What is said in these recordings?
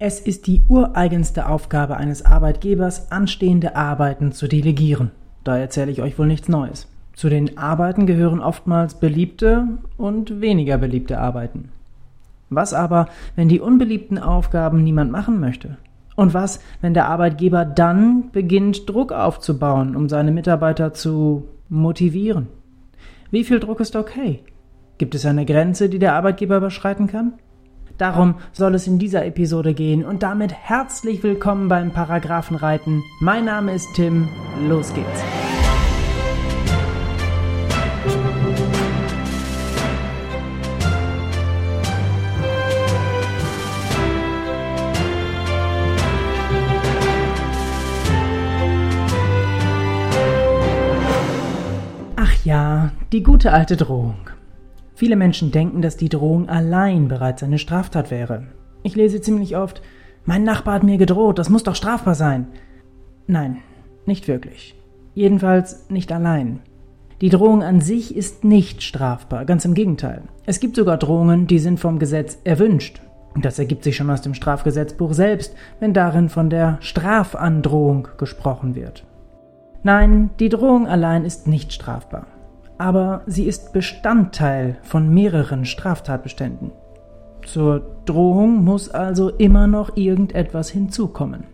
Es ist die ureigenste Aufgabe eines Arbeitgebers, anstehende Arbeiten zu delegieren. Da erzähle ich euch wohl nichts Neues. Zu den Arbeiten gehören oftmals beliebte und weniger beliebte Arbeiten. Was aber, wenn die unbeliebten Aufgaben niemand machen möchte? Und was, wenn der Arbeitgeber dann beginnt, Druck aufzubauen, um seine Mitarbeiter zu motivieren? Wie viel Druck ist okay? Gibt es eine Grenze, die der Arbeitgeber überschreiten kann? Darum soll es in dieser Episode gehen und damit herzlich willkommen beim Paragraphenreiten. Mein Name ist Tim, los geht's. Ach ja, die gute alte Drohung. Viele Menschen denken, dass die Drohung allein bereits eine Straftat wäre. Ich lese ziemlich oft, mein Nachbar hat mir gedroht, das muss doch strafbar sein. Nein, nicht wirklich. Jedenfalls nicht allein. Die Drohung an sich ist nicht strafbar, ganz im Gegenteil. Es gibt sogar Drohungen, die sind vom Gesetz erwünscht. Das ergibt sich schon aus dem Strafgesetzbuch selbst, wenn darin von der Strafandrohung gesprochen wird. Nein, die Drohung allein ist nicht strafbar aber sie ist Bestandteil von mehreren Straftatbeständen. Zur Drohung muss also immer noch irgendetwas hinzukommen.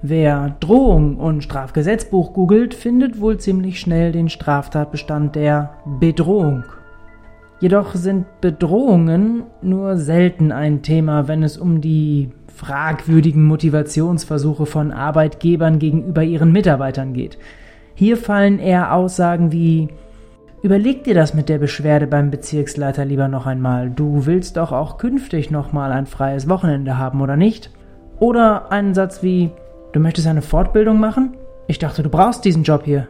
Wer Drohung und Strafgesetzbuch googelt, findet wohl ziemlich schnell den Straftatbestand der Bedrohung. Jedoch sind Bedrohungen nur selten ein Thema, wenn es um die fragwürdigen Motivationsversuche von Arbeitgebern gegenüber ihren Mitarbeitern geht. Hier fallen eher Aussagen wie Überleg dir das mit der Beschwerde beim Bezirksleiter lieber noch einmal. Du willst doch auch künftig nochmal ein freies Wochenende haben, oder nicht? Oder einen Satz wie, du möchtest eine Fortbildung machen? Ich dachte, du brauchst diesen Job hier.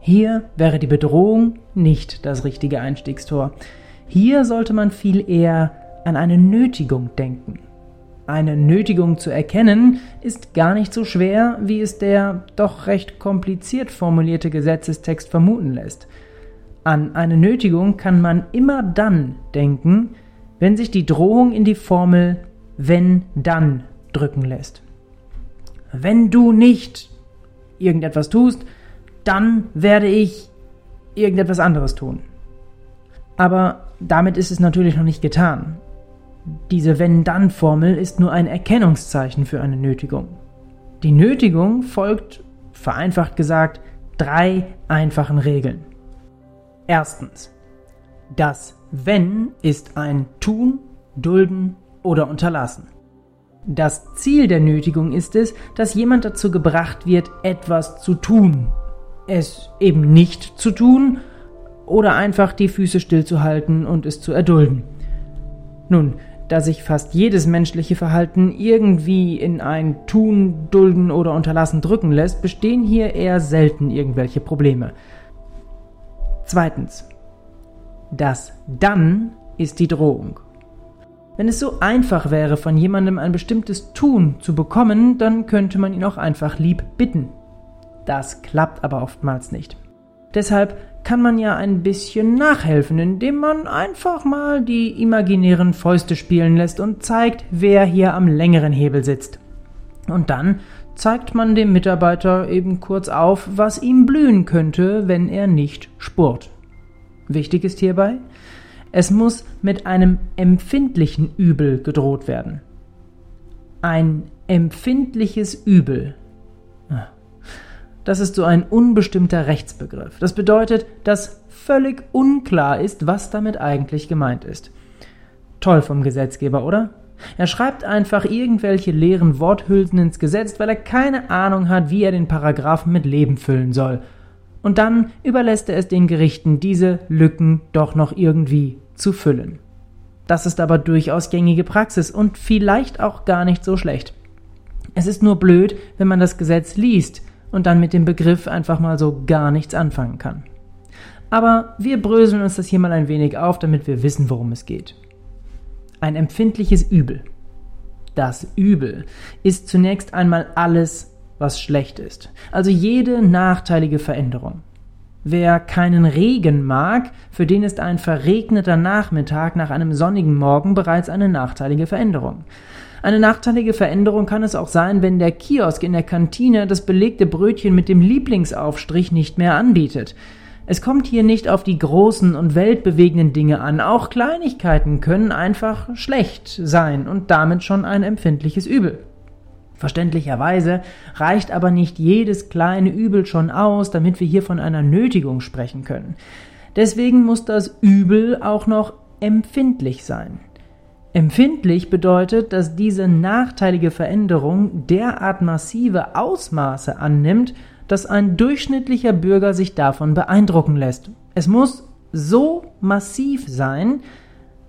Hier wäre die Bedrohung nicht das richtige Einstiegstor. Hier sollte man viel eher an eine Nötigung denken. Eine Nötigung zu erkennen ist gar nicht so schwer, wie es der doch recht kompliziert formulierte Gesetzestext vermuten lässt. An eine Nötigung kann man immer dann denken, wenn sich die Drohung in die Formel wenn dann drücken lässt. Wenn du nicht irgendetwas tust, dann werde ich irgendetwas anderes tun. Aber damit ist es natürlich noch nicht getan. Diese Wenn-Dann-Formel ist nur ein Erkennungszeichen für eine Nötigung. Die Nötigung folgt, vereinfacht gesagt, drei einfachen Regeln. Erstens. Das Wenn ist ein Tun, Dulden oder Unterlassen. Das Ziel der Nötigung ist es, dass jemand dazu gebracht wird, etwas zu tun. Es eben nicht zu tun oder einfach die Füße stillzuhalten und es zu erdulden. Nun, da sich fast jedes menschliche Verhalten irgendwie in ein Tun, Dulden oder Unterlassen drücken lässt, bestehen hier eher selten irgendwelche Probleme. Zweitens. Das dann ist die Drohung. Wenn es so einfach wäre, von jemandem ein bestimmtes Tun zu bekommen, dann könnte man ihn auch einfach lieb bitten. Das klappt aber oftmals nicht. Deshalb kann man ja ein bisschen nachhelfen, indem man einfach mal die imaginären Fäuste spielen lässt und zeigt, wer hier am längeren Hebel sitzt. Und dann zeigt man dem Mitarbeiter eben kurz auf, was ihm blühen könnte, wenn er nicht spurt. Wichtig ist hierbei, es muss mit einem empfindlichen Übel gedroht werden. Ein empfindliches Übel. Das ist so ein unbestimmter Rechtsbegriff. Das bedeutet, dass völlig unklar ist, was damit eigentlich gemeint ist. Toll vom Gesetzgeber, oder? Er schreibt einfach irgendwelche leeren Worthülsen ins Gesetz, weil er keine Ahnung hat, wie er den Paragraphen mit Leben füllen soll. Und dann überlässt er es den Gerichten, diese Lücken doch noch irgendwie zu füllen. Das ist aber durchaus gängige Praxis und vielleicht auch gar nicht so schlecht. Es ist nur blöd, wenn man das Gesetz liest und dann mit dem Begriff einfach mal so gar nichts anfangen kann. Aber wir bröseln uns das hier mal ein wenig auf, damit wir wissen, worum es geht. Ein empfindliches Übel. Das Übel ist zunächst einmal alles, was schlecht ist. Also jede nachteilige Veränderung. Wer keinen Regen mag, für den ist ein verregneter Nachmittag nach einem sonnigen Morgen bereits eine nachteilige Veränderung. Eine nachteilige Veränderung kann es auch sein, wenn der Kiosk in der Kantine das belegte Brötchen mit dem Lieblingsaufstrich nicht mehr anbietet. Es kommt hier nicht auf die großen und weltbewegenden Dinge an, auch Kleinigkeiten können einfach schlecht sein und damit schon ein empfindliches Übel. Verständlicherweise reicht aber nicht jedes kleine Übel schon aus, damit wir hier von einer Nötigung sprechen können. Deswegen muss das Übel auch noch empfindlich sein. Empfindlich bedeutet, dass diese nachteilige Veränderung derart massive Ausmaße annimmt, dass ein durchschnittlicher Bürger sich davon beeindrucken lässt. Es muss so massiv sein,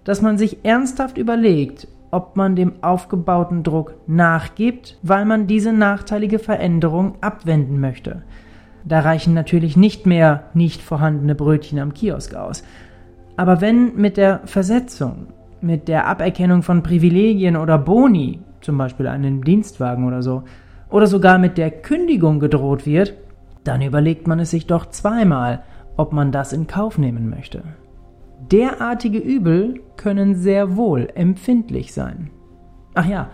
dass man sich ernsthaft überlegt, ob man dem aufgebauten Druck nachgibt, weil man diese nachteilige Veränderung abwenden möchte. Da reichen natürlich nicht mehr nicht vorhandene Brötchen am Kiosk aus. Aber wenn mit der Versetzung, mit der Aberkennung von Privilegien oder Boni, zum Beispiel einen Dienstwagen oder so, oder sogar mit der Kündigung gedroht wird, dann überlegt man es sich doch zweimal, ob man das in Kauf nehmen möchte. Derartige Übel können sehr wohl empfindlich sein. Ach ja,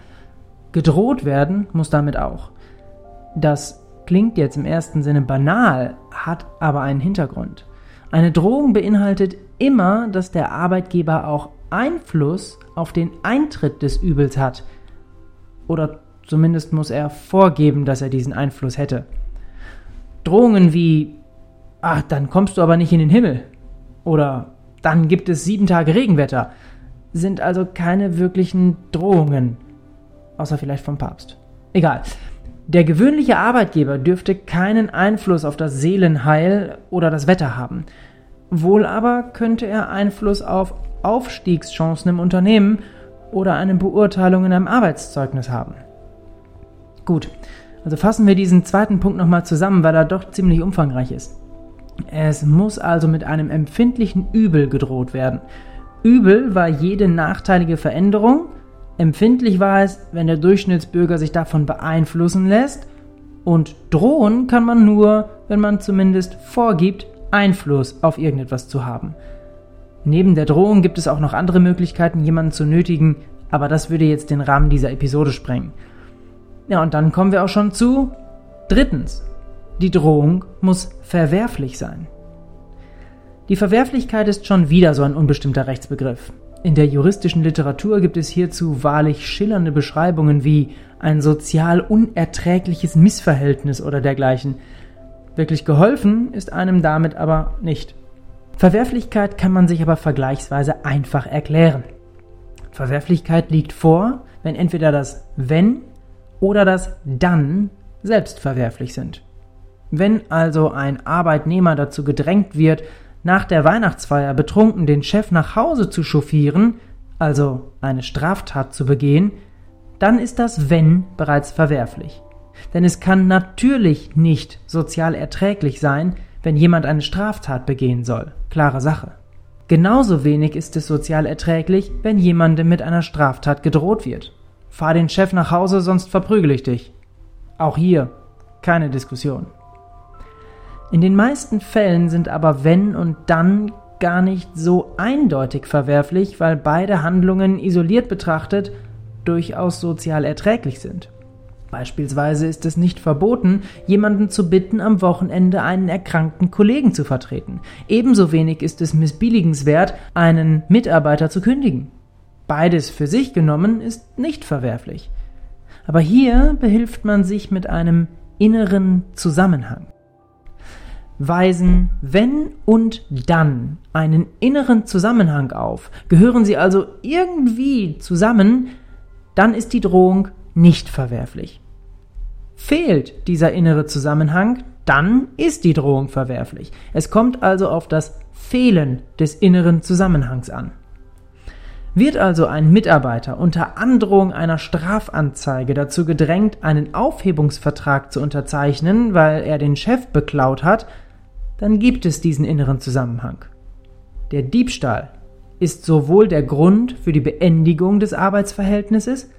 gedroht werden muss damit auch. Das klingt jetzt im ersten Sinne banal, hat aber einen Hintergrund. Eine Drohung beinhaltet immer, dass der Arbeitgeber auch Einfluss auf den Eintritt des Übels hat. Oder zumindest muss er vorgeben, dass er diesen Einfluss hätte. Drohungen wie, ach, dann kommst du aber nicht in den Himmel. Oder dann gibt es sieben Tage Regenwetter. Sind also keine wirklichen Drohungen. Außer vielleicht vom Papst. Egal. Der gewöhnliche Arbeitgeber dürfte keinen Einfluss auf das Seelenheil oder das Wetter haben. Wohl aber könnte er Einfluss auf Aufstiegschancen im Unternehmen oder eine Beurteilung in einem Arbeitszeugnis haben. Gut, also fassen wir diesen zweiten Punkt nochmal zusammen, weil er doch ziemlich umfangreich ist. Es muss also mit einem empfindlichen Übel gedroht werden. Übel war jede nachteilige Veränderung, empfindlich war es, wenn der Durchschnittsbürger sich davon beeinflussen lässt, und drohen kann man nur, wenn man zumindest vorgibt, Einfluss auf irgendetwas zu haben. Neben der Drohung gibt es auch noch andere Möglichkeiten, jemanden zu nötigen, aber das würde jetzt den Rahmen dieser Episode sprengen. Ja, und dann kommen wir auch schon zu drittens. Die Drohung muss verwerflich sein. Die Verwerflichkeit ist schon wieder so ein unbestimmter Rechtsbegriff. In der juristischen Literatur gibt es hierzu wahrlich schillernde Beschreibungen wie ein sozial unerträgliches Missverhältnis oder dergleichen. Wirklich geholfen ist einem damit aber nicht. Verwerflichkeit kann man sich aber vergleichsweise einfach erklären. Verwerflichkeit liegt vor, wenn entweder das wenn oder das dann selbst verwerflich sind. Wenn also ein Arbeitnehmer dazu gedrängt wird, nach der Weihnachtsfeier betrunken den Chef nach Hause zu chauffieren, also eine Straftat zu begehen, dann ist das Wenn bereits verwerflich. Denn es kann natürlich nicht sozial erträglich sein, wenn jemand eine Straftat begehen soll. Klare Sache. Genauso wenig ist es sozial erträglich, wenn jemandem mit einer Straftat gedroht wird. Fahr den Chef nach Hause, sonst verprügel ich dich. Auch hier keine Diskussion. In den meisten Fällen sind aber wenn und dann gar nicht so eindeutig verwerflich, weil beide Handlungen isoliert betrachtet durchaus sozial erträglich sind. Beispielsweise ist es nicht verboten, jemanden zu bitten, am Wochenende einen erkrankten Kollegen zu vertreten. Ebenso wenig ist es missbilligenswert, einen Mitarbeiter zu kündigen. Beides für sich genommen ist nicht verwerflich. Aber hier behilft man sich mit einem inneren Zusammenhang weisen wenn und dann einen inneren Zusammenhang auf. Gehören sie also irgendwie zusammen, dann ist die Drohung nicht verwerflich. Fehlt dieser innere Zusammenhang, dann ist die Drohung verwerflich. Es kommt also auf das Fehlen des inneren Zusammenhangs an. Wird also ein Mitarbeiter unter Androhung einer Strafanzeige dazu gedrängt, einen Aufhebungsvertrag zu unterzeichnen, weil er den Chef beklaut hat, dann gibt es diesen inneren Zusammenhang. Der Diebstahl ist sowohl der Grund für die Beendigung des Arbeitsverhältnisses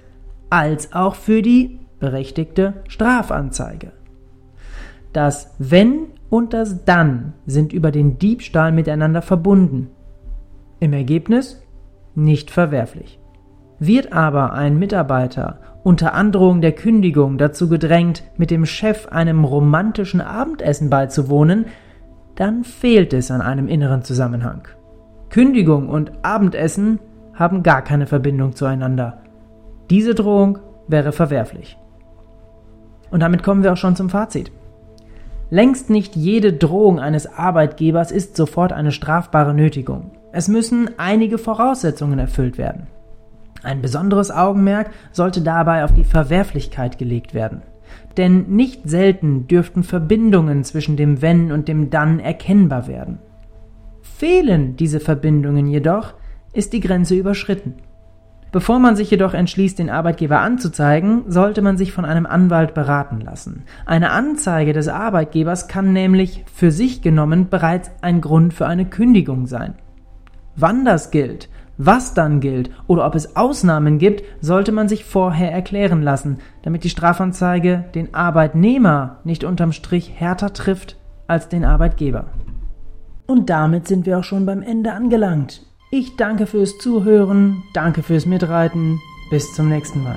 als auch für die berechtigte Strafanzeige. Das Wenn und das Dann sind über den Diebstahl miteinander verbunden. Im Ergebnis nicht verwerflich. Wird aber ein Mitarbeiter unter Androhung der Kündigung dazu gedrängt, mit dem Chef einem romantischen Abendessen beizuwohnen, dann fehlt es an einem inneren Zusammenhang. Kündigung und Abendessen haben gar keine Verbindung zueinander. Diese Drohung wäre verwerflich. Und damit kommen wir auch schon zum Fazit. Längst nicht jede Drohung eines Arbeitgebers ist sofort eine strafbare Nötigung. Es müssen einige Voraussetzungen erfüllt werden. Ein besonderes Augenmerk sollte dabei auf die Verwerflichkeit gelegt werden. Denn nicht selten dürften Verbindungen zwischen dem Wenn und dem Dann erkennbar werden. Fehlen diese Verbindungen jedoch, ist die Grenze überschritten. Bevor man sich jedoch entschließt, den Arbeitgeber anzuzeigen, sollte man sich von einem Anwalt beraten lassen. Eine Anzeige des Arbeitgebers kann nämlich für sich genommen bereits ein Grund für eine Kündigung sein. Wann das gilt, was dann gilt oder ob es Ausnahmen gibt, sollte man sich vorher erklären lassen, damit die Strafanzeige den Arbeitnehmer nicht unterm Strich härter trifft als den Arbeitgeber. Und damit sind wir auch schon beim Ende angelangt. Ich danke fürs Zuhören, danke fürs Mitreiten, bis zum nächsten Mal.